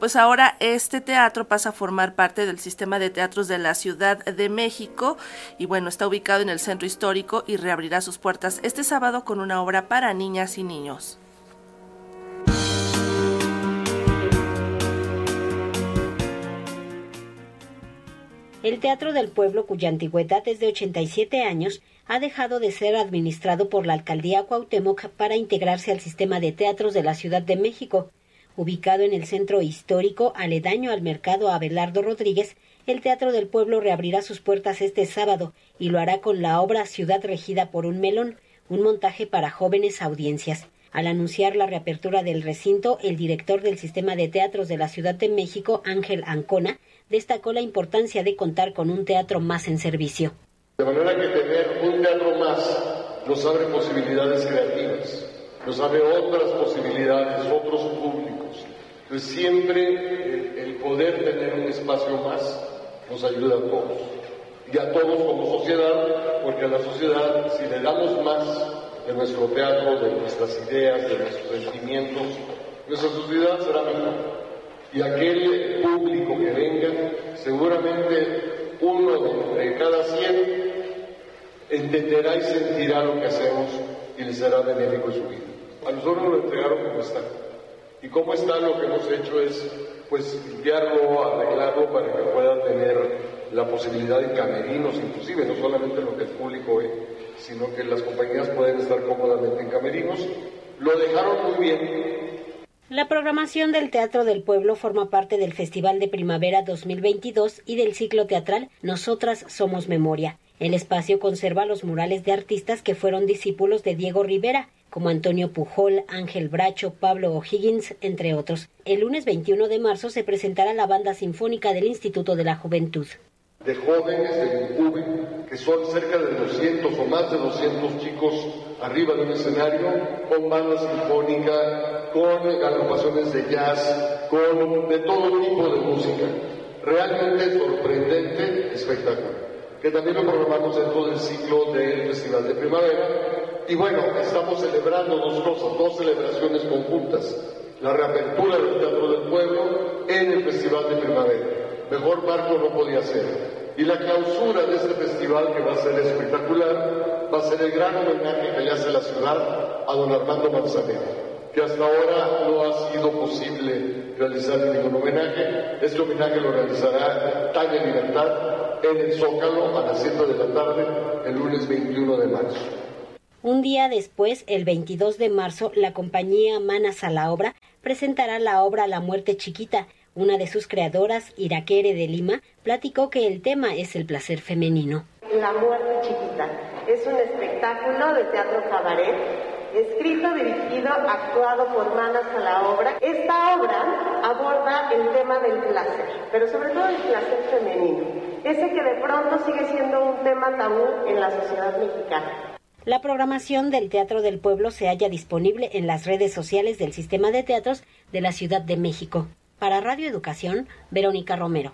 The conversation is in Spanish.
Pues ahora este teatro pasa a formar parte del sistema de teatros de la Ciudad de México y bueno, está ubicado en el centro histórico y reabrirá sus puertas este sábado con una obra para niñas y niños. El Teatro del Pueblo, cuya antigüedad es de 87 años, ha dejado de ser administrado por la Alcaldía Cuauhtémoc para integrarse al sistema de teatros de la Ciudad de México. Ubicado en el centro histórico, aledaño al mercado Abelardo Rodríguez, el Teatro del Pueblo reabrirá sus puertas este sábado y lo hará con la obra Ciudad regida por un melón, un montaje para jóvenes audiencias. Al anunciar la reapertura del recinto, el director del Sistema de Teatros de la Ciudad de México, Ángel Ancona, destacó la importancia de contar con un teatro más en servicio. De manera que tener un teatro más nos abre posibilidades creativas, nos abre otras posibilidades, otros públicos. Entonces siempre el, poder tener un espacio más nos ayuda a todos. Y a todos como sociedad, porque a la sociedad si le damos más de nuestro teatro, de nuestras ideas, de nuestros sentimientos, nuestra sociedad será mejor. Y aquel público que venga, seguramente uno de cada cien entenderá y sentirá lo que hacemos y le será benéfico en su vida. A nosotros nos lo entregaron como está. Y como está lo que hemos hecho es pues limpiarlo, arreglarlo para que pueda tener la posibilidad de camerinos, inclusive, no solamente lo que el público ve, sino que las compañías pueden estar cómodamente en camerinos. Lo dejaron muy bien. La programación del Teatro del Pueblo forma parte del Festival de Primavera 2022 y del ciclo teatral Nosotras Somos Memoria. El espacio conserva los murales de artistas que fueron discípulos de Diego Rivera, como Antonio Pujol, Ángel Bracho, Pablo O'Higgins, entre otros. El lunes 21 de marzo se presentará la banda sinfónica del Instituto de la Juventud. De jóvenes de UV, que son cerca de 200 o más de 200 chicos arriba de un escenario, con banda sinfónica, con agrupaciones de jazz, con de todo tipo de música. Realmente sorprendente espectáculo, que también lo programamos dentro del ciclo del Festival de Primavera y bueno, estamos celebrando dos cosas, dos celebraciones conjuntas. La reapertura del Teatro del Pueblo en el Festival de Primavera. Mejor marco no podía ser. Y la clausura de este festival, que va a ser espectacular, va a ser el gran homenaje que le hace la ciudad a don Armando Manzanero, que hasta ahora no ha sido posible realizar ningún homenaje. Este homenaje lo realizará Talla Libertad en el Zócalo a las 7 de la tarde, el lunes 21 de marzo. Un día después, el 22 de marzo, la compañía Manas a la Obra presentará la obra La Muerte Chiquita. Una de sus creadoras, Iraquere de Lima, platicó que el tema es el placer femenino. La Muerte Chiquita es un espectáculo de teatro cabaret escrito, dirigido, actuado por Manas a la obra. Esta obra aborda el tema del placer, pero sobre todo el placer femenino, ese que de pronto sigue siendo un tema tabú en la sociedad mexicana. La programación del Teatro del Pueblo se halla disponible en las redes sociales del Sistema de Teatros de la Ciudad de México. Para Radio Educación, Verónica Romero.